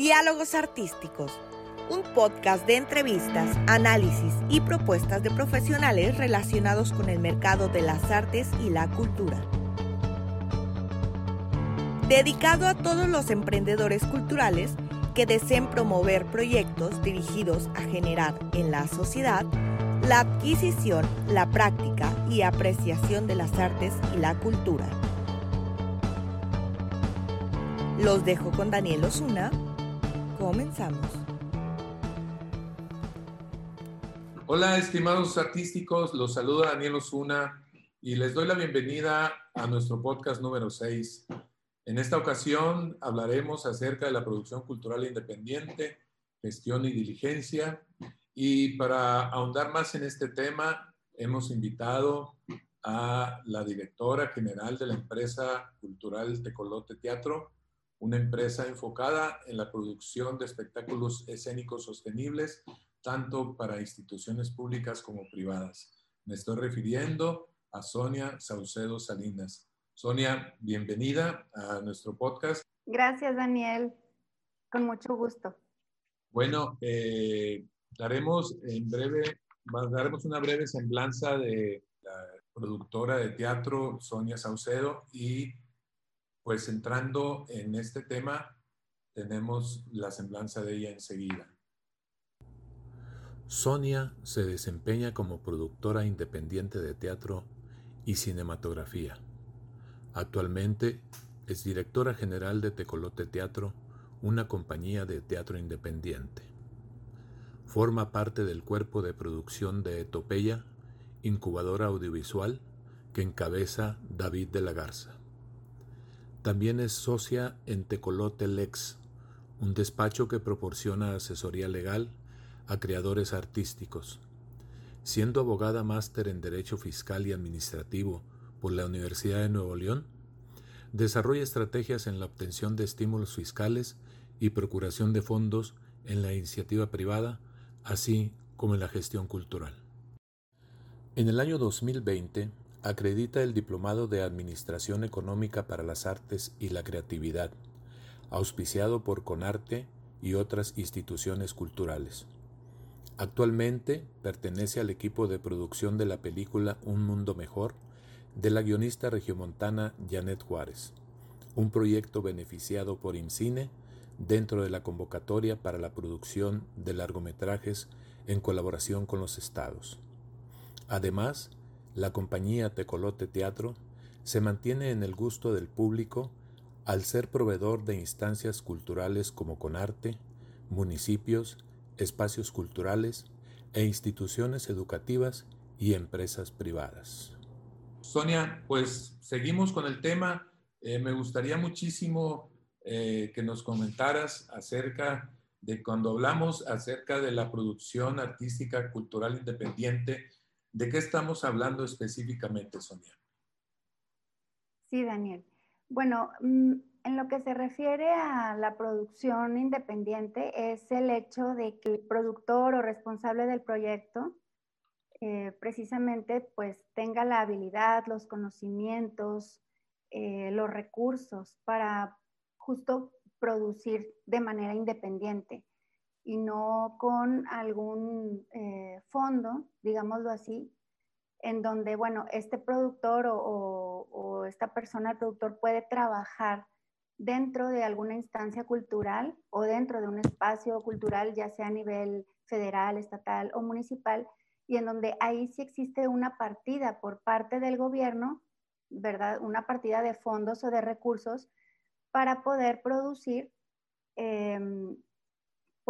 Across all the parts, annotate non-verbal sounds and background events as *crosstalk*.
Diálogos Artísticos, un podcast de entrevistas, análisis y propuestas de profesionales relacionados con el mercado de las artes y la cultura. Dedicado a todos los emprendedores culturales que deseen promover proyectos dirigidos a generar en la sociedad la adquisición, la práctica y apreciación de las artes y la cultura. Los dejo con Daniel Osuna. Comenzamos. Hola, estimados artísticos, los saluda Daniel Osuna y les doy la bienvenida a nuestro podcast número 6. En esta ocasión hablaremos acerca de la producción cultural independiente, gestión y diligencia. Y para ahondar más en este tema, hemos invitado a la directora general de la empresa cultural Tecolote Teatro, una empresa enfocada en la producción de espectáculos escénicos sostenibles, tanto para instituciones públicas como privadas. Me estoy refiriendo a Sonia Saucedo Salinas. Sonia, bienvenida a nuestro podcast. Gracias, Daniel. Con mucho gusto. Bueno, eh, daremos en breve, daremos una breve semblanza de la productora de teatro Sonia Saucedo y pues entrando en este tema, tenemos la semblanza de ella enseguida. Sonia se desempeña como productora independiente de teatro y cinematografía. Actualmente es directora general de Tecolote Teatro, una compañía de teatro independiente. Forma parte del cuerpo de producción de Etopeya, incubadora audiovisual, que encabeza David de la Garza. También es socia en Tecolote Lex, un despacho que proporciona asesoría legal a creadores artísticos. Siendo abogada máster en Derecho Fiscal y Administrativo por la Universidad de Nuevo León, desarrolla estrategias en la obtención de estímulos fiscales y procuración de fondos en la iniciativa privada, así como en la gestión cultural. En el año 2020 acredita el Diplomado de Administración Económica para las Artes y la Creatividad, auspiciado por Conarte y otras instituciones culturales. Actualmente pertenece al equipo de producción de la película Un Mundo Mejor de la guionista regiomontana Janet Juárez, un proyecto beneficiado por IMCINE dentro de la convocatoria para la producción de largometrajes en colaboración con los estados. Además, la compañía Tecolote Teatro se mantiene en el gusto del público al ser proveedor de instancias culturales como Conarte, municipios, espacios culturales e instituciones educativas y empresas privadas. Sonia, pues seguimos con el tema. Eh, me gustaría muchísimo eh, que nos comentaras acerca de cuando hablamos acerca de la producción artística cultural independiente, ¿De qué estamos hablando específicamente, Sonia? Sí, Daniel. Bueno, mm, en lo que se refiere a la producción independiente es el hecho de que el productor o responsable del proyecto eh, precisamente pues tenga la habilidad, los conocimientos, eh, los recursos para justo producir de manera independiente y no con algún eh, fondo, digámoslo así, en donde, bueno, este productor o, esta persona, el productor, puede trabajar dentro de alguna instancia cultural o dentro de un espacio cultural, ya sea a nivel federal, estatal o municipal, y en donde ahí sí existe una partida por parte del gobierno, ¿verdad? Una partida de fondos o de recursos para poder producir em,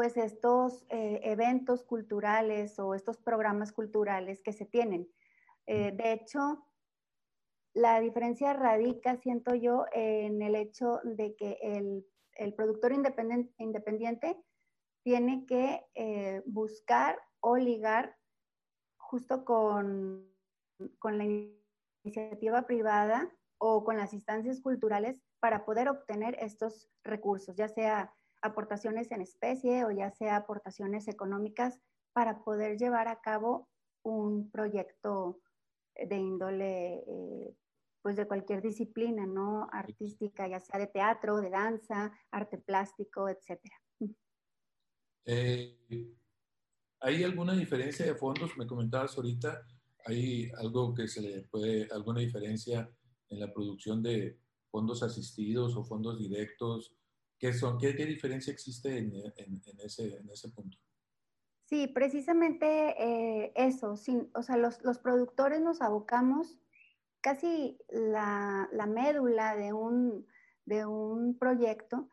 pues estos eh, eventos culturales o estos programas culturales que se tienen. Eh, de hecho, la diferencia radica, siento yo, en el hecho de que el, productor independiente, tiene que eh, buscar o ligar justo con, con la iniciativa privada o con las instancias culturales para poder obtener estos recursos, ya sea aportaciones en especie o ya sea aportaciones económicas para poder llevar a cabo un proyecto de índole eh, pues de cualquier disciplina, ¿no? Artística, ya sea de teatro, de danza, arte plástico, etcétera. Eh, ¿Hay alguna diferencia de fondos? Me comentabas ahorita, ¿hay algo que se puede, alguna diferencia en la producción de fondos asistidos o fondos directos? ¿Qué son? ¿Qué, qué diferencia existe en, en, en, ese, en ese punto? Sí, precisamente eh, eso, sin, o sea, los, los, productores nos abocamos casi la, la médula de un, de un proyecto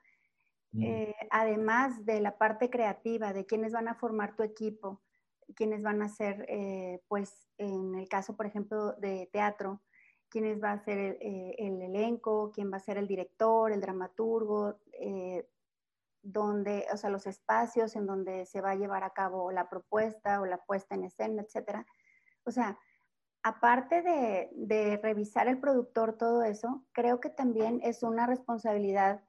eh, además de la parte creativa, de quiénes van a formar tu equipo, quiénes van a ser, eh, pues en el caso, por ejemplo, de teatro, quiénes va a ser el, eh, el, elenco, quién va a ser el director, el dramaturgo, donde, o sea, los espacios en donde se va a llevar a cabo la propuesta o la puesta en escena, etcétera. O sea, aparte de, de revisar el productor todo eso, creo que también es una responsabilidad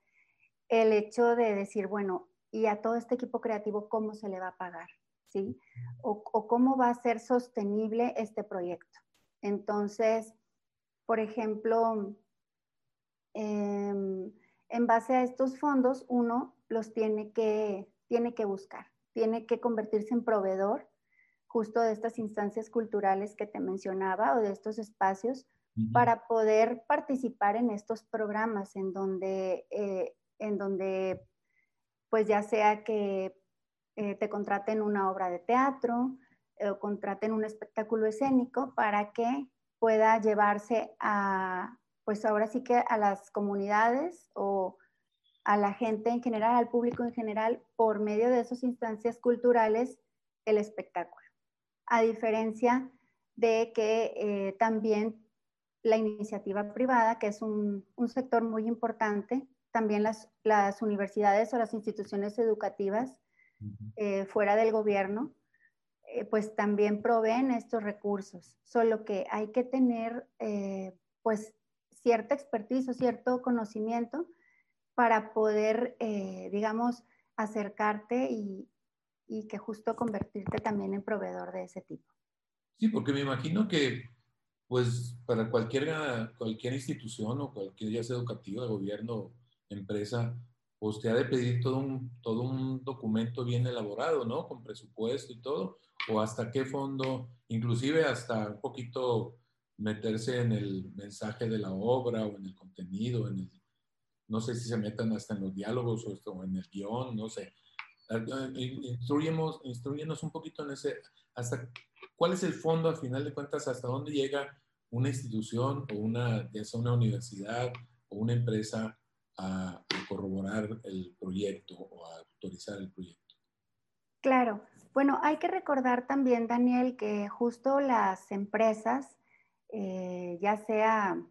el hecho de decir, bueno, y a todo este equipo creativo, ¿cómo se le va a pagar? ¿Sí? O, cómo va a ser sostenible este proyecto. Entonces, por ejemplo, em, en base a estos fondos, uno los tiene que, tiene que buscar, tiene que convertirse en proveedor justo de estas instancias culturales que te mencionaba o de estos espacios para poder participar en estos programas en donde eh, en donde pues ya sea que eh, te contraten una obra de teatro eh, o contraten un espectáculo escénico para que pueda llevarse a, pues ahora sí que a las comunidades o a la gente en general, al público en general, por medio de esas instancias culturales, el espectáculo. A diferencia de que eh, también la iniciativa privada, que es un, un sector muy importante, también las, las universidades o las instituciones educativas eh, fuera del gobierno, eh, pues también proveen estos recursos, solo que hay que tener eh, pues cierta expertise o cierto conocimiento para poder, digamos, acercarte y, y que justo convertirte también en proveedor de ese tipo. Sí, porque me imagino que pues para cualquier, cualquier institución o cualquier ya sea de gobierno empresa, te ha de pedir todo un, todo un documento bien elaborado, ¿no? Con presupuesto y todo, o hasta qué fondo, inclusive hasta un poquito meterse en el mensaje de la obra o en el contenido, en el, no sé si se metan hasta en los diálogos o, en el guion, no sé. Instruyemos, instruyenos un poquito en ese, hasta cuál es el fondo, al final de cuentas, hasta dónde llega una institución o una, ya sea una universidad o una empresa a, corroborar el proyecto o a autorizar el proyecto. Claro. Bueno, hay que recordar también, Daniel, que justo las empresas, eh, ya sea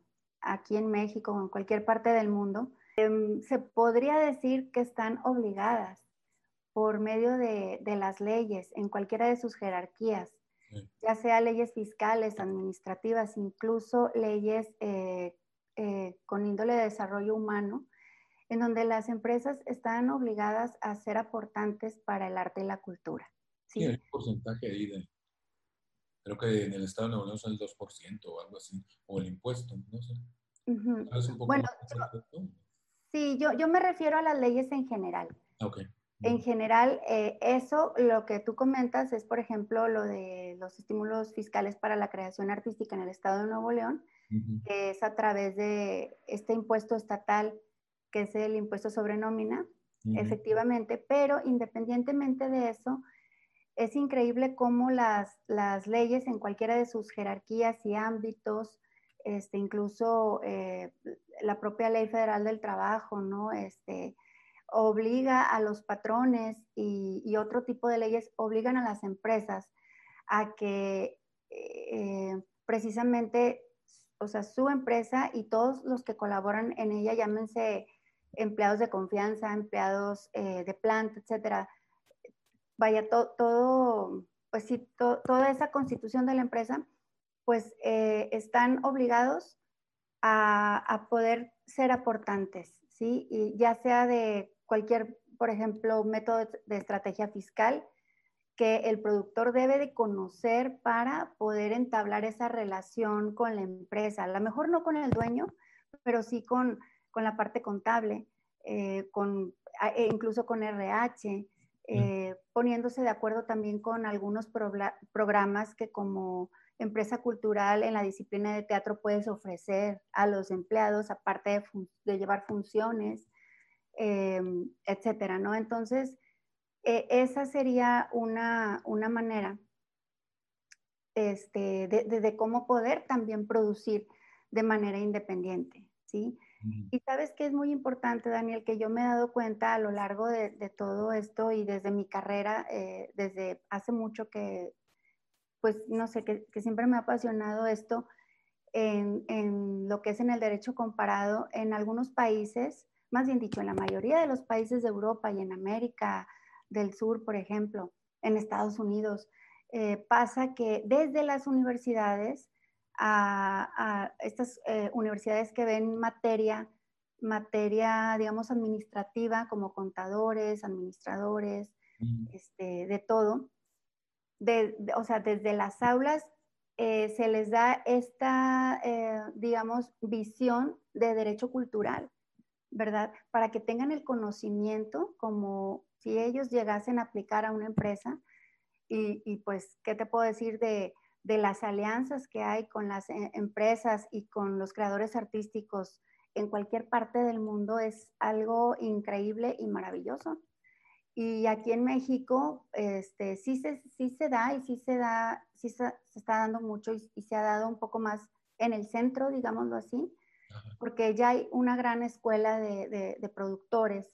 aquí en México o en cualquier parte del mundo, em, se podría decir que están obligadas por medio de, de las leyes en cualquiera de sus jerarquías, ya sea leyes fiscales, administrativas, incluso leyes eh, eh, con índole de desarrollo humano, en donde las empresas están obligadas a ser aportantes para el arte y la cultura. Sí, un porcentaje ahí de, creo que en el Estado de Nuevo León son el 2% o algo así, o el impuesto, no sé. bueno, sí, yo, yo me refiero a las leyes en general. Okay. En general, eh, eso, lo que tú comentas es, por ejemplo, lo de los estímulos fiscales para la creación artística en el Estado de Nuevo León, que es a través de este impuesto estatal que es el impuesto sobre nómina, efectivamente, pero independientemente de eso, es increíble cómo las, las leyes en cualquiera de sus jerarquías y ámbitos, este, incluso eh, la propia ley federal del trabajo, ¿no? Este, obliga a los patrones y, otro tipo de leyes obligan a las empresas a que eh, precisamente, o sea, su empresa y todos los que colaboran en ella, llámense empleados de confianza, empleados eh, de planta, etcétera. Vaya, todo, pues sí, toda esa constitución de la empresa, pues eh, están obligados a, poder ser aportantes, ¿sí? Y ya sea de cualquier, por ejemplo, método de estrategia fiscal, que el productor debe de conocer para poder entablar esa relación con la empresa. A lo mejor no con el dueño, pero sí con, con la parte contable, eh, con, e incluso con RH, eh, poniéndose de acuerdo también con algunos programas que como empresa cultural en la disciplina de teatro puedes ofrecer a los empleados, aparte de, llevar funciones, eh, etcétera, ¿no? Entonces, e, esa sería una, una manera este, de, de, cómo poder también producir de manera independiente, ¿sí? Y sabes que es muy importante, Daniel, que yo me he dado cuenta a lo largo de, de todo esto y desde mi carrera, eh, desde hace mucho que, pues, no sé, que, que siempre me ha apasionado esto en, en, lo que es en el derecho comparado en algunos países, más bien dicho, en la mayoría de los países de Europa y en América del Sur, por ejemplo, en Estados Unidos, eh, pasa que desde las universidades a, estas eh, universidades que ven materia, materia, digamos, administrativa, como contadores, administradores, este, de todo. De, o sea, desde las aulas eh, se les da esta, eh, digamos, visión de derecho cultural, ¿verdad? Para que tengan el conocimiento como si ellos llegasen a aplicar a una empresa. Y, y pues, ¿qué te puedo decir de de las alianzas que hay con las eh, empresas y con los creadores artísticos en cualquier parte del mundo es algo increíble y maravilloso. Y aquí en México este, sí, se, sí se da y sí se da, sí se, está dando mucho y, se ha dado un poco más en el centro, digámoslo así, porque ya hay una gran escuela de, de, productores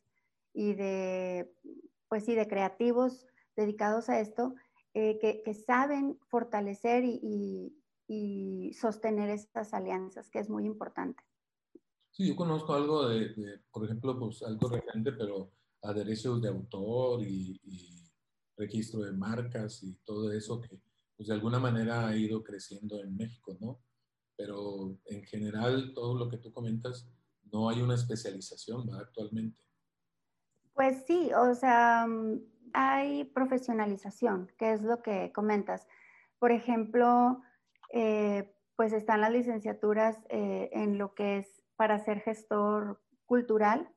y de, pues sí, de creativos dedicados a esto eh, que, saben fortalecer y, sostener estas alianzas, que es muy importante. Sí, yo conozco algo de, por ejemplo, pues algo reciente, pero a derechos de autor y, registro de marcas y todo eso que pues de alguna manera ha ido creciendo en México, ¿no? Pero en general todo lo que tú comentas, no hay una especialización ¿verdad? actualmente. Pues sí, o sea, hay profesionalización, que es lo que comentas. Por ejemplo, eh, pues están las licenciaturas eh, en lo que es para ser gestor cultural,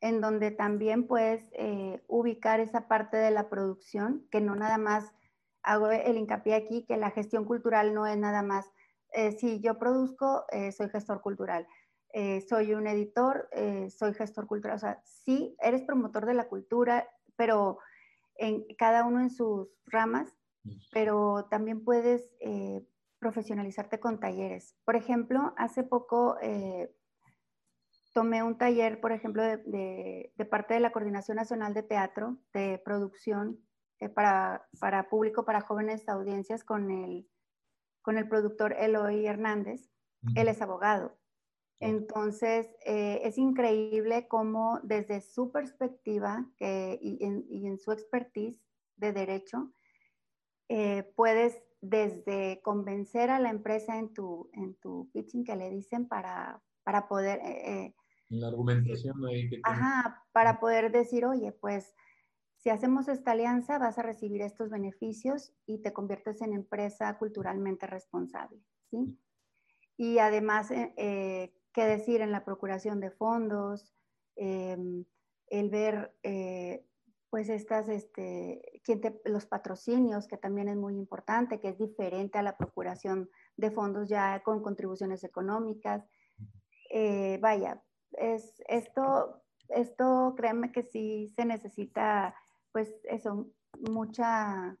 en donde también puedes eh, ubicar esa parte de la producción, que no nada más hago el hincapié aquí, que la gestión cultural no es nada más, si yo produzco, soy gestor cultural. soy un editor, soy gestor cultural. O sea, sí, eres promotor de la cultura, pero en cada uno en sus ramas, pero también puedes eh, profesionalizarte con talleres. Por ejemplo, hace poco eh, tomé un taller, por ejemplo, de, parte de la Coordinación Nacional de Teatro, de producción eh, para, para, público, para jóvenes audiencias, con el, con el productor Eloy Hernández. Él es abogado. Entonces, eh, es increíble cómo desde su perspectiva y, en, su expertise de derecho, eh, puedes desde convencer a la empresa en tu, en tu pitching que le dicen para, para poder... Eh, la argumentación ahí que Ajá, para poder decir, oye, pues si hacemos esta alianza vas a recibir estos beneficios y te conviertes en empresa culturalmente responsable, ¿sí? Y además, qué decir en la procuración de fondos, em, el ver eh, pues estas, este, los patrocinios, que también es muy importante, que es diferente a la procuración de fondos ya con contribuciones económicas. Eh, vaya, es, esto, esto créeme que sí se necesita, pues eso, mucha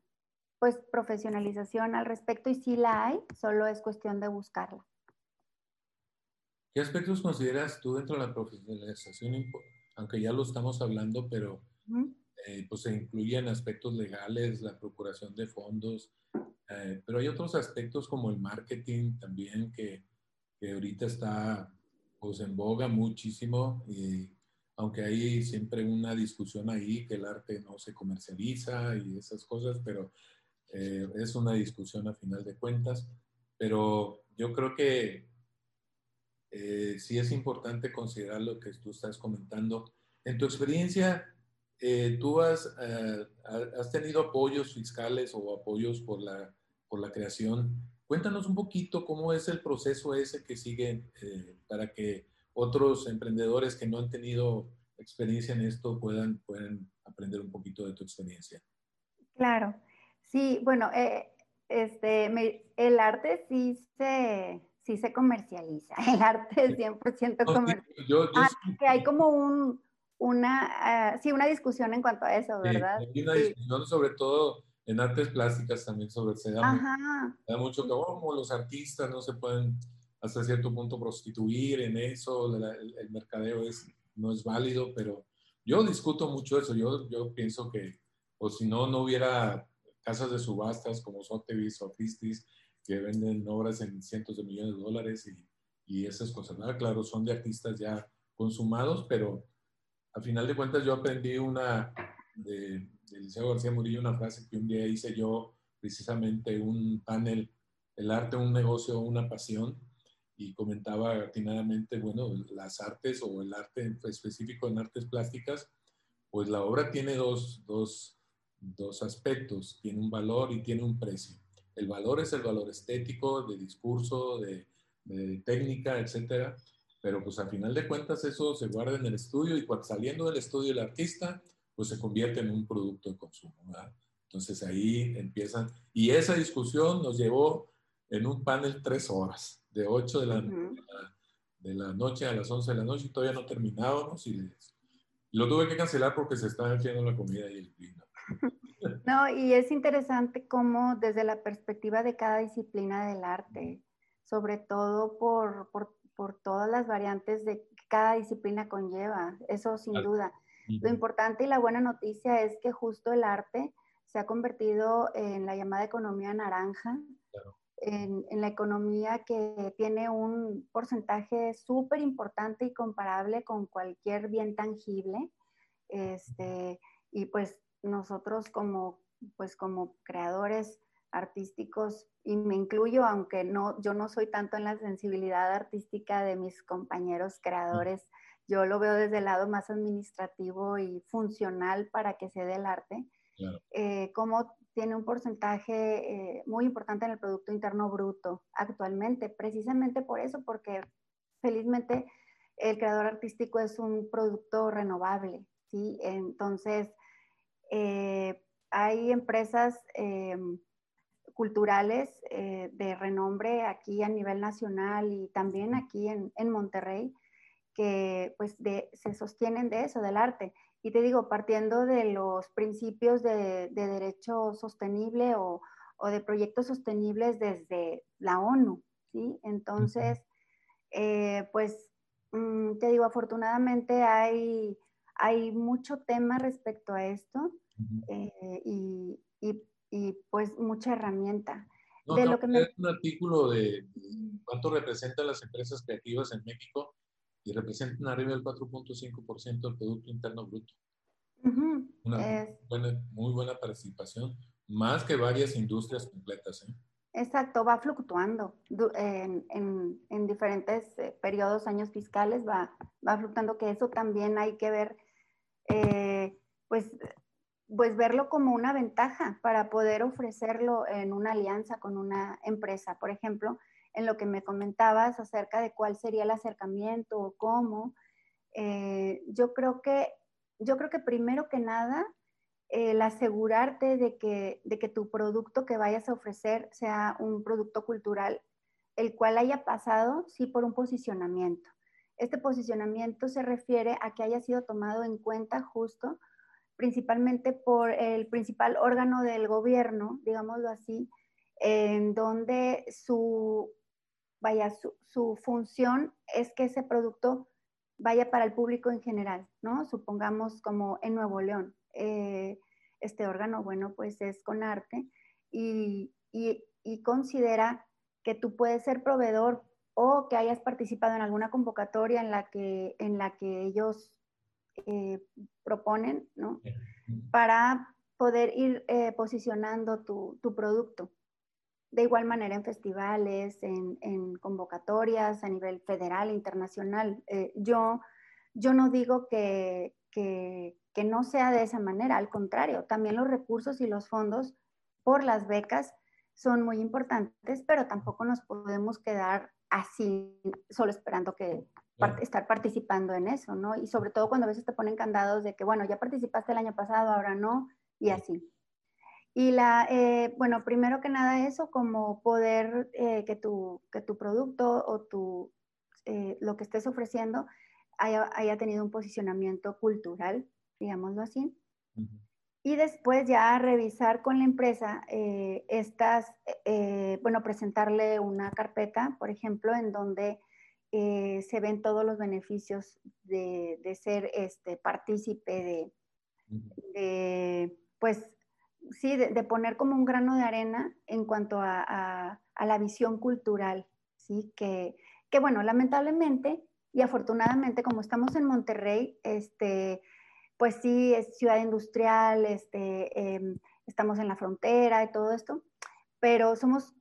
pues profesionalización al respecto y si la hay, solo es cuestión de buscarla. ¿Qué aspectos consideras tú dentro de la profesionalización, aunque ya lo estamos hablando, pero eh, pues se incluyen aspectos legales, la procuración de fondos, eh, pero hay otros aspectos como el marketing también que, que ahorita está pues en boga muchísimo y aunque hay siempre una discusión ahí que el arte no se comercializa y esas cosas, pero eh, es una discusión a final de cuentas. Pero yo creo que eh, sí es importante considerar lo que tú estás comentando. En tu experiencia, eh, tú has, eh, has tenido apoyos fiscales o apoyos por la, por la creación. Cuéntanos un poquito cómo es el proceso ese que sigue para que otros emprendedores que no han tenido experiencia en esto puedan, puedan aprender un poquito de tu experiencia. Claro, sí, bueno, este, el arte sí se, sí se comercializa, *laughs* el arte es 100% comercial. ah, que hay como un, una, uh, sí, una discusión en cuanto a eso, ¿verdad? hay una discusión sobre todo en artes plásticas también sobre, se da, mucho que como los artistas no se pueden hasta cierto punto prostituir en eso, el, mercadeo es, no es válido, pero yo discuto mucho eso, yo, yo pienso que, o si no, no hubiera casas de subastas como Sotheby's o Christie's que venden obras en cientos de millones de dólares y, y esas cosas. Claro, son de artistas ya consumados, pero al final de cuentas yo aprendí una de, de Liceo García Murillo, una frase que un día hice yo, precisamente un panel, el arte, un negocio, una pasión, y comentaba atinadamente, bueno, las artes o el arte específico en artes plásticas, pues la obra tiene dos, dos dos aspectos, tiene un valor y tiene un precio. El valor es el valor estético, de discurso, de, técnica, etcétera, pero pues al final de cuentas eso se guarda en el estudio y cuando saliendo del estudio el artista, pues se convierte en un producto de consumo. Entonces ahí empiezan, y esa discusión nos llevó en un panel tres horas, de 8 de la, de la noche a las 11 de la noche, y todavía no terminábamos y, lo tuve que cancelar porque se estaba haciendo la comida y el vino. *laughs* No, y es interesante cómo desde la perspectiva de cada disciplina del arte, sobre todo por, por, por todas las variantes de que cada disciplina conlleva, eso sin duda. Lo importante y la buena noticia es que justo el arte se ha convertido en la llamada economía naranja, en, en, la economía que tiene un porcentaje súper importante y comparable con cualquier bien tangible. Este, y pues nosotros como, pues como creadores artísticos, y me incluyo, aunque no, yo no soy tanto en la sensibilidad artística de mis compañeros creadores, yo lo veo desde el lado más administrativo y funcional para que se dé el arte, eh, como tiene un porcentaje eh, muy importante en el Producto Interno Bruto actualmente, precisamente por eso, porque felizmente el creador artístico es un producto renovable, ¿sí? Entonces, eh, hay empresas em, culturales eh, de renombre aquí a nivel nacional y también aquí en, Monterrey que pues se sostienen de eso, del arte. Y te digo, partiendo de los principios de, derecho sostenible o, de proyectos sostenibles desde la ONU, ¿sí? Entonces, eh, pues, mm, te digo, afortunadamente hay hay mucho tema respecto a esto eh, y, y, pues mucha herramienta. de lo que me... un artículo de cuánto representan las empresas creativas en México y representan arriba del 4.5% del Producto Interno Bruto. Una buena, muy buena participación, más que varias industrias completas. ¿eh? Exacto, va fluctuando en, en, en diferentes eh, periodos, años fiscales, va, va fluctuando, que eso también hay que ver eh, pues, pues verlo como una ventaja para poder ofrecerlo en una alianza con una empresa. Por ejemplo, en lo que me comentabas acerca de cuál sería el acercamiento o cómo, eh, yo, creo que, yo creo que primero que nada, el asegurarte de que, de que tu producto que vayas a ofrecer sea un producto cultural, el cual haya pasado, sí, por un posicionamiento. Este posicionamiento se refiere a que haya sido tomado en cuenta justo principalmente por el principal órgano del gobierno, digámoslo así, en donde su, vaya, su, función es que ese producto vaya para el público en general, ¿no? Supongamos como en Nuevo León. Eh, este órgano, bueno, pues es con arte y, y considera que tú puedes ser proveedor o que hayas participado en alguna convocatoria en la que, en la que ellos eh, proponen, ¿no? Para poder ir eh, posicionando tu, tu, producto. De igual manera en festivales, en, en convocatorias a nivel federal, internacional. Eh, yo, yo no digo que, que, que no sea de esa manera, al contrario, también los recursos y los fondos por las becas son muy importantes, pero tampoco nos podemos quedar así, solo esperando que estar participando en eso, ¿no? Y sobre todo cuando a veces te ponen candados de que, bueno, ya participaste el año pasado, ahora no, y así. Y la, eh, bueno, primero que nada eso, como poder eh, que, tu, que tu producto o tu, eh, lo que estés ofreciendo haya, haya, tenido un posicionamiento cultural, digámoslo así. Y después ya revisar con la empresa estas, bueno, presentarle una carpeta, por ejemplo, en donde se ven todos los beneficios de, de ser este, partícipe de, de, pues, sí, de, poner como un grano de arena en cuanto a, la visión cultural, ¿sí? Que, que, bueno, lamentablemente y afortunadamente, como estamos en Monterrey, este, pues sí, es ciudad industrial, este, em, estamos en la frontera y todo esto, pero somos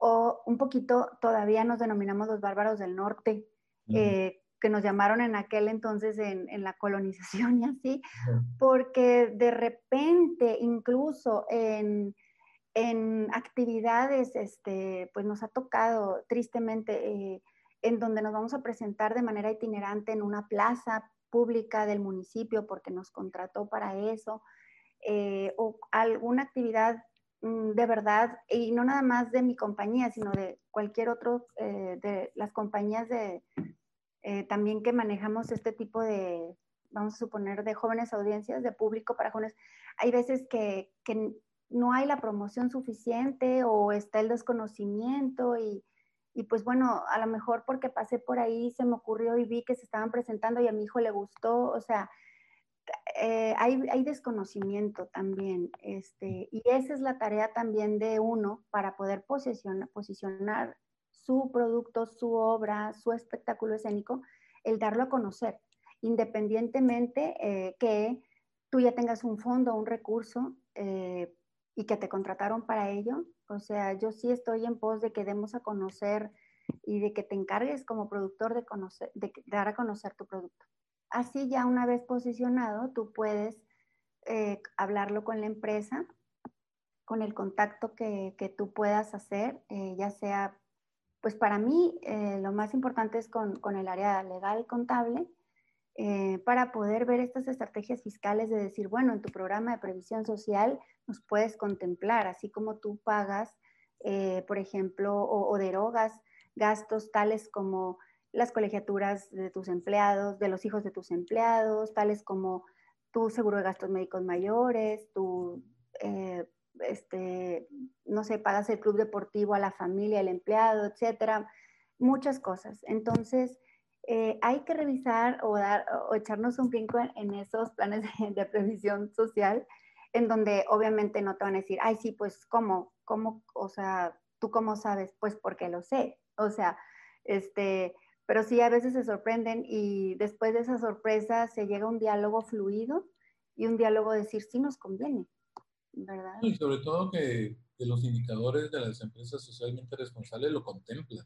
un poquito, todavía nos denominamos los bárbaros del norte, eh, que nos llamaron en aquel entonces en, la colonización y así, porque de repente incluso en, actividades, este, pues nos ha tocado tristemente eh, en donde nos vamos a presentar de manera itinerante en una plaza pública del municipio porque nos contrató para eso, eh, o alguna actividad mm, de verdad, y no nada más de mi compañía, sino de cualquier otro, eh, de las compañías de, eh, también que manejamos este tipo de, vamos a suponer, de jóvenes audiencias, de público para jóvenes, hay veces que, que no hay la promoción suficiente o está el desconocimiento y, y, pues bueno, a lo mejor porque pasé por ahí se me ocurrió y vi que se estaban presentando y a mi hijo le gustó, o sea, eh, hay, desconocimiento también, este, y esa es la tarea también de uno para poder posicionar, posicionar su producto, su obra, su espectáculo escénico, el darlo a conocer, independientemente eh, que tú ya tengas un fondo, un recurso eh, y que te contrataron para ello. O sea, yo sí estoy en pos de que demos a conocer y de que te encargues como productor de, dar a conocer tu producto. Así ya una vez posicionado, tú puedes eh, hablarlo con la empresa, con el contacto que, tú puedas hacer, ya sea pues para mí eh, lo más importante es con, el área legal contable eh, para poder ver estas estrategias fiscales de decir, bueno, en tu programa de previsión social nos puedes contemplar, así como tú pagas, eh, por ejemplo, o, derogas gastos tales como las colegiaturas de tus empleados, de los hijos de tus empleados, tales como tu seguro de gastos médicos mayores, tu este, no sé, pagas el club deportivo a la familia, al empleado, etcétera, muchas cosas. Entonces, eh, hay que revisar o, dar, o echarnos un brinco en, esos planes de, previsión social, en donde obviamente no te van a decir, ay, sí, pues, ¿cómo? ¿Cómo? O sea, ¿tú cómo sabes? Pues porque lo sé. O sea, este, pero sí a veces se sorprenden y después de esa sorpresa se llega a un diálogo fluido y un diálogo de decir, sí nos conviene. Y sobre todo que, los indicadores de las empresas socialmente responsables lo contemplan.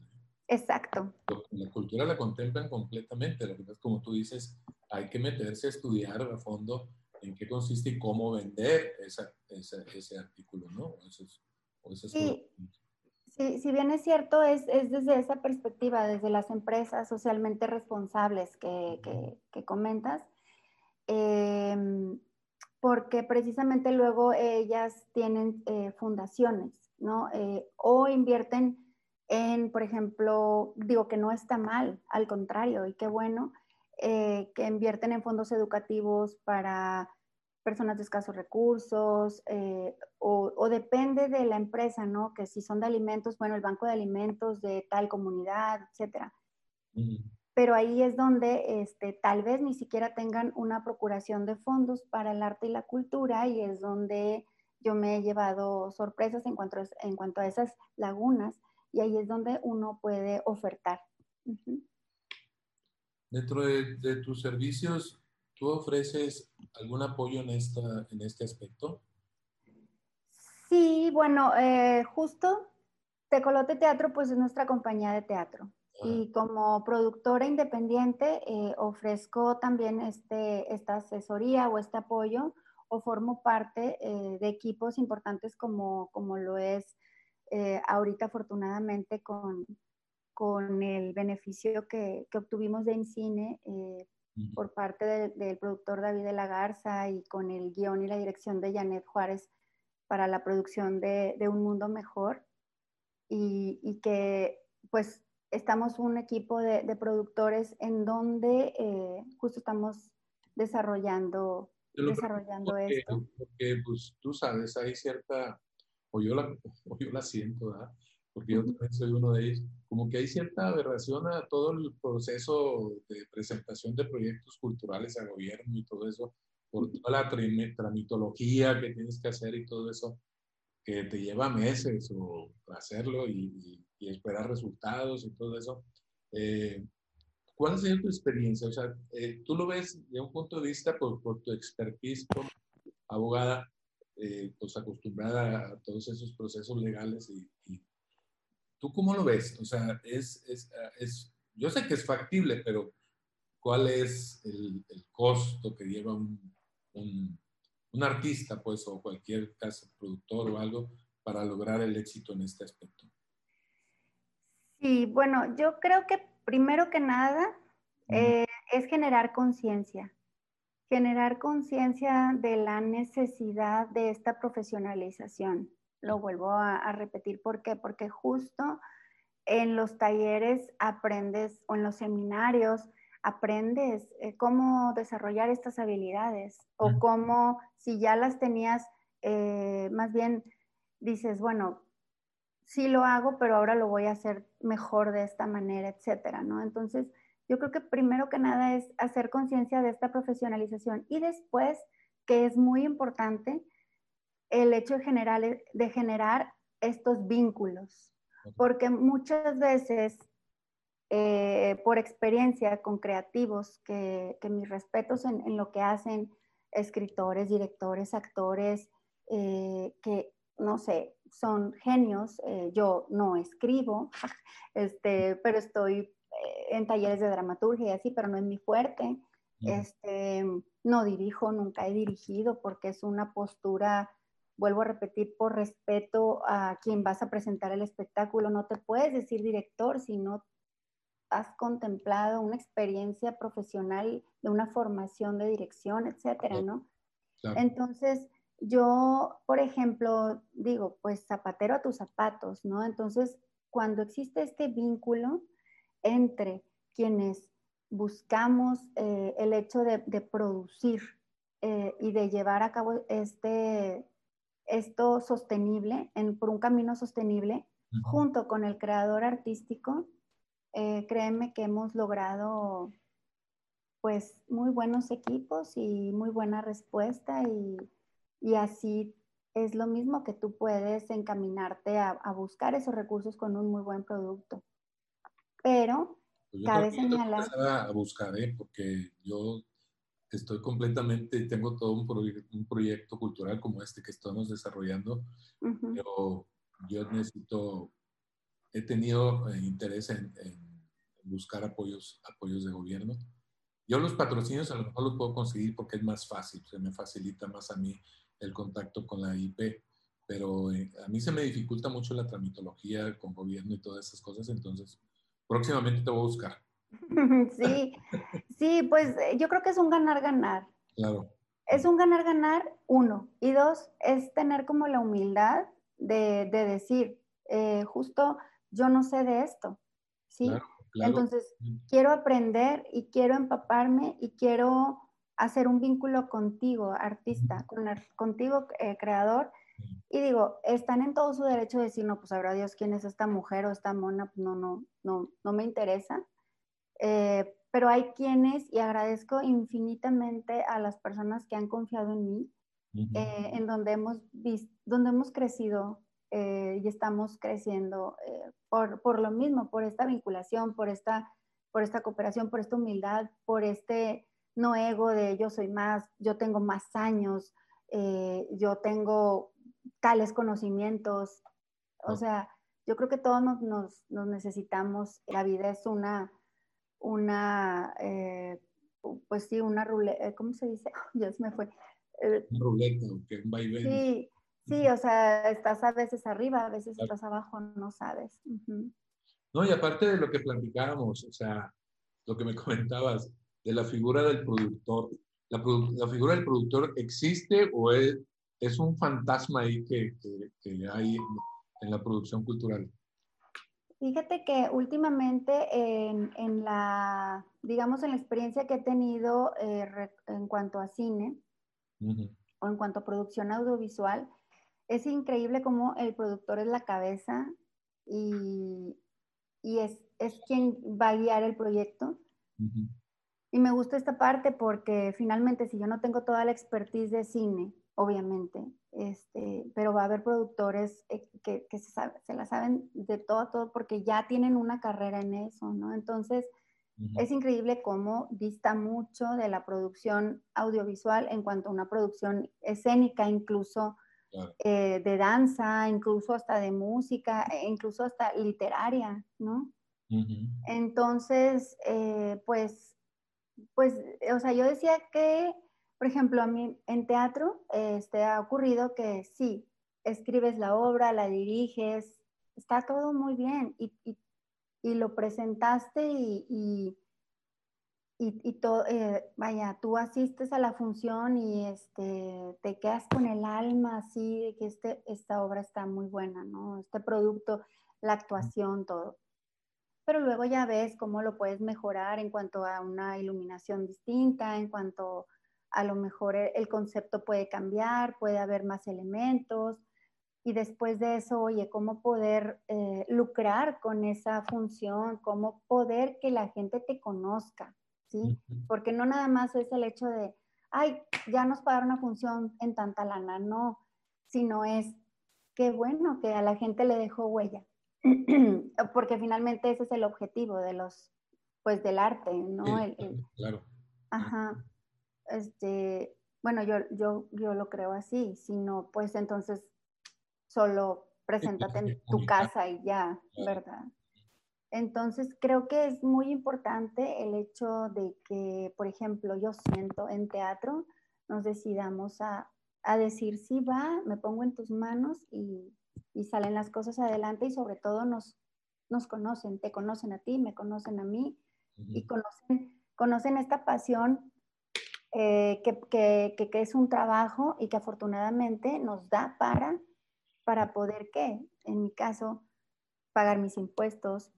Exacto. La cultura la contemplan completamente. La verdad, como tú dices, hay que meterse a estudiar a fondo en qué consiste y cómo vender esa, ese artículo, ¿no? sí. sí, si bien es cierto, es, es, desde esa perspectiva, desde las empresas socialmente responsables que, que, que comentas. Eh, porque precisamente luego ellas tienen eh, fundaciones, ¿no? Eh, o invierten en, por ejemplo, digo que no está mal, al contrario, y qué bueno, eh, que invierten en fondos educativos para personas de escasos recursos, o, depende de la empresa, ¿no? Que si son de alimentos, bueno, el banco de alimentos de tal comunidad, etcétera pero ahí es donde este, tal vez ni siquiera tengan una procuración de fondos para el arte y la cultura y es donde yo me he llevado sorpresas en cuanto a, en cuanto a esas lagunas y ahí es donde uno puede ofertar. Dentro de, tus servicios, ¿tú ofreces algún apoyo en, esta, en este aspecto? Sí, bueno, eh, justo Tecolote Teatro pues es nuestra compañía de teatro. Y como productora independiente eh, ofrezco también este, esta asesoría o este apoyo o formo parte eh, de equipos importantes como, como lo es eh, ahorita afortunadamente con, con el beneficio que, que obtuvimos de Incine por parte del productor David de la Garza y con el guion y la dirección de Janet Juárez para la producción de, de Un Mundo Mejor y, y, que pues estamos un equipo de, de productores en donde eh, justo estamos desarrollando, desarrollando esto. Porque pues tú sabes, hay cierta, o yo la, *laughs* o yo la siento, ¿verdad? porque yo también soy uno de ellos, como que hay cierta aberración a todo el proceso de presentación de proyectos culturales a gobierno y todo eso, por toda la tramitología que tienes que hacer y todo eso, que te lleva meses o hacerlo y, y, esperar resultados y todo eso. Eh, ¿Cuál ha sido tu experiencia? O sea, eh, tú lo ves de un punto de vista por, por tu expertise como abogada, eh, pues acostumbrada a todos esos procesos legales y, y ¿Tú cómo lo ves? O sea, es, es, es, yo sé que es factible, pero ¿cuál es el, el costo que lleva un, un, un, artista, pues, o cualquier caso, productor o algo, para lograr el éxito en este aspecto? Sí, bueno, yo creo que primero que nada eh, es generar conciencia, generar conciencia de la necesidad de esta profesionalización lo vuelvo a, repetir. ¿Por qué? Porque justo en los talleres aprendes o en los seminarios aprendes eh, cómo desarrollar estas habilidades o cómo, si ya las tenías, eh, más bien dices, bueno, sí lo hago, pero ahora lo voy a hacer mejor de esta manera, etcétera, ¿no? Entonces, yo creo que primero que nada es hacer conciencia de esta profesionalización y después, que es muy importante, el hecho de generar, de generar estos vínculos, porque muchas veces, eh, por experiencia con creativos, que, mis respetos en, lo que hacen escritores, directores, actores, eh, que no sé, son genios, eh, yo no escribo, *laughs* este, pero estoy en talleres de dramaturgia y así, pero no es mi fuerte. Este, no dirijo, nunca he dirigido porque es una postura vuelvo a repetir, por respeto a quien vas a presentar el espectáculo, no te puedes decir director si no has contemplado una experiencia profesional de una formación de dirección, etcétera, ¿no? Entonces, yo, por ejemplo, digo, pues zapatero a tus zapatos, ¿no? Entonces, cuando existe este vínculo entre quienes buscamos eh, el hecho de, producir eh, y de llevar a cabo este, esto sostenible, en, por un camino sostenible, junto con el creador artístico, eh, créeme que hemos logrado pues muy buenos equipos y muy buena respuesta y, y así es lo mismo que tú puedes encaminarte a, a, buscar esos recursos con un muy buen producto. Pero pues cabe señalar... A buscar, ¿eh? porque yo estoy completamente, tengo todo un, un, proyecto cultural como este que estamos desarrollando, pero yo necesito, he tenido eh, interés en, buscar apoyos, apoyos de gobierno. Yo los patrocinios a lo mejor los puedo conseguir porque es más fácil, se me facilita más a mí el contacto con la IP, pero eh, a mí se me dificulta mucho la tramitología con gobierno y todas esas cosas, entonces próximamente te voy a buscar. *laughs* Sí, sí, pues eh, yo creo que es un ganar-ganar. Claro. Es un ganar-ganar, uno. Y dos, es tener como la humildad de, decir, eh, justo yo no sé de esto, ¿sí? Entonces, quiero aprender y quiero empaparme y quiero hacer un vínculo contigo, artista, con, contigo, eh, creador. Y digo, están en todo su derecho de decir, no, pues sabrá Dios quién es esta mujer o esta mona, pues no, no, no, no me interesa. Eh, pero hay quienes, y agradezco infinitamente a las personas que han confiado en mí, eh, en donde hemos, visto, donde hemos crecido eh, y estamos creciendo por, por, lo mismo, por esta vinculación, por esta, por esta cooperación, por esta humildad, por este no ego de yo soy más, yo tengo más años, yo tengo tales conocimientos. O sea, yo creo que todos nos, necesitamos, la vida es una, una eh, pues sí, una ruleta, eh, ¿cómo se dice? *laughs* ya se me fue. Eh, una ruleta, que un vaivén. Sí, sí, o sea, estás a veces arriba, a veces estás abajo, no sabes. No, y aparte de lo que platicábamos, o sea, lo que me *laughs* comentabas de la figura del productor, ¿la, la figura del productor existe o es, es un fantasma ahí que, que, hay en, la producción cultural? Fíjate que últimamente en, en, la, digamos, en la experiencia que he tenido eh, en cuanto a cine o en cuanto a producción audiovisual, es increíble cómo el productor es la cabeza y, y es, es, quien va a guiar el proyecto. Y me gusta esta parte porque finalmente si yo no tengo toda la expertise de cine, obviamente, este, pero va a haber productores eh, que, que se, se, la saben de todo a todo porque ya tienen una carrera en eso, ¿no? Entonces, es increíble cómo dista mucho de la producción audiovisual en cuanto a una producción escénica, incluso eh, de danza, incluso hasta de música, e incluso hasta literaria, ¿no? Entonces, eh, pues, pues, o sea, yo decía que, por ejemplo, a mí en teatro este, ha ocurrido que sí, escribes la obra, la diriges, está todo muy bien y, y lo presentaste y, y, y todo, eh, vaya, tú asistes a la función y este, te quedas con el alma así de que este, esta obra está muy buena, ¿no? Este producto, la actuación, todo. Pero luego ya ves cómo lo puedes mejorar en cuanto a una iluminación distinta, en cuanto a lo mejor el concepto puede cambiar, puede haber más elementos, y después de eso, oye, cómo poder eh, lucrar con esa función, cómo poder que la gente te conozca, ¿sí? Porque no nada más es el hecho de, ay, ya nos pagaron una función en tanta lana, no, sino es que bueno que a la gente le dejó huella, *clears throat* porque finalmente ese es el objetivo de los, pues del arte, ¿no? claro. Ajá. Este, bueno, yo, yo, yo lo creo así, sino pues entonces solo preséntate en tu casa y ya, ¿verdad? Entonces, creo que es muy importante el hecho de que, por ejemplo, yo siento en teatro, nos decidamos a, decir, sí, va, me pongo en tus manos y, salen las cosas adelante y sobre todo nos, nos conocen, te conocen a ti, me conocen a mí y conocen, conocen esta pasión eh, que, que, es un trabajo y que afortunadamente nos da para para poder, ¿qué? En mi caso, pagar mis impuestos,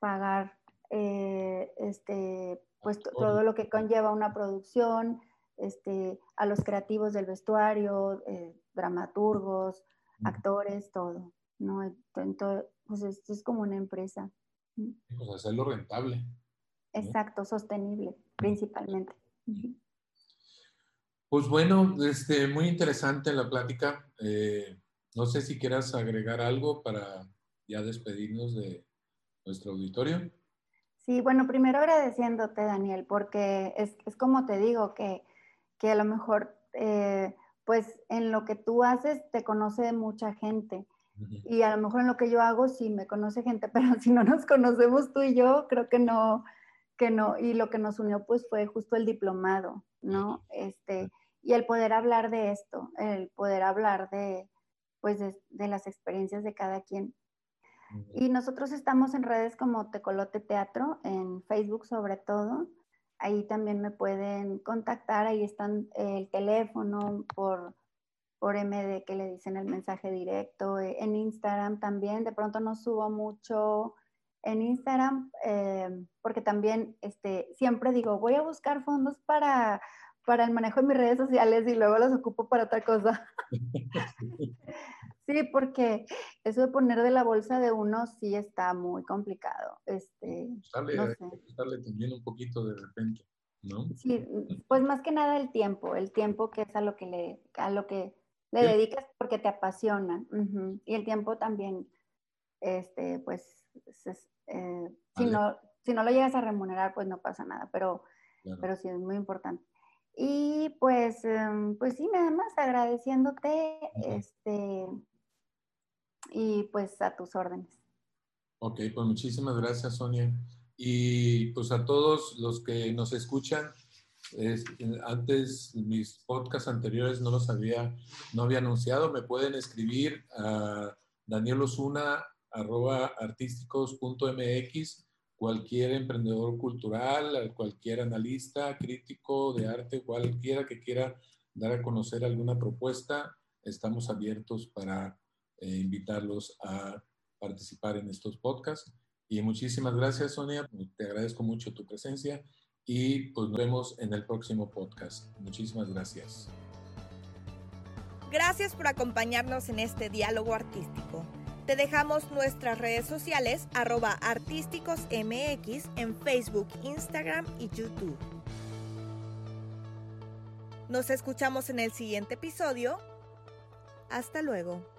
pagar eh, este, pues todo lo que conlleva una producción, este, a los creativos del vestuario, eh, dramaturgos, actores, todo, ¿no? Entonces, pues esto es como una empresa. Pues hacerlo rentable. Exacto, sostenible, principalmente. Pues bueno, este, muy interesante la plática. Eh, no sé si quieras agregar algo para ya despedirnos de nuestro auditorio. Sí, bueno, primero agradeciéndote, Daniel, porque es, como te digo, que, a lo mejor, eh, pues en lo que tú haces te conoce mucha gente. Y a lo mejor en lo que yo hago sí me conoce gente, *laughs* pero si no nos conocemos tú y yo, creo que no, que no. Y lo que nos unió pues fue justo el diplomado, ¿no? Este, y el poder hablar de esto, el poder hablar de, pues de, las experiencias de cada quien. Y nosotros estamos en redes como Tecolote Teatro, en Facebook sobre todo. Ahí también me pueden contactar, ahí están el teléfono por, por MD que le dicen el mensaje directo. Eh, en Instagram también, de pronto no subo mucho en Instagram, eh, porque también este, siempre digo, voy a buscar fondos para para el manejo de mis redes sociales y luego las ocupo para otra cosa. *laughs* *laughs* sí, porque eso de poner de la bolsa de uno sí está muy complicado. Este, sale, no también un poquito de repente, ¿no? Sí, pues más que nada el tiempo, el tiempo que es a lo que le, a lo que le dedicas porque te apasiona. Y el tiempo también, este, pues, eh, si, no, si no lo llegas a remunerar, pues no pasa nada, pero, pero sí es muy importante. Y pues, em, pues sí, nada más agradeciéndote, este, y pues a tus órdenes. Ok, pues muchísimas gracias, Sonia. Y pues a todos los que nos escuchan, antes mis podcasts anteriores no los había, no había anunciado, me pueden escribir a danielosuna.artísticos.mx, cualquier emprendedor cultural, cualquier analista, crítico de arte, cualquiera que quiera dar a conocer alguna propuesta, estamos abiertos para eh, invitarlos a participar en estos podcasts. Y muchísimas gracias, Sonia. Te agradezco mucho tu presencia y pues nos vemos en el próximo podcast. Muchísimas gracias. Gracias por acompañarnos en este diálogo artístico. Te dejamos nuestras redes sociales arroba artísticosmx en Facebook, Instagram y YouTube. Nos escuchamos en el siguiente episodio. Hasta luego.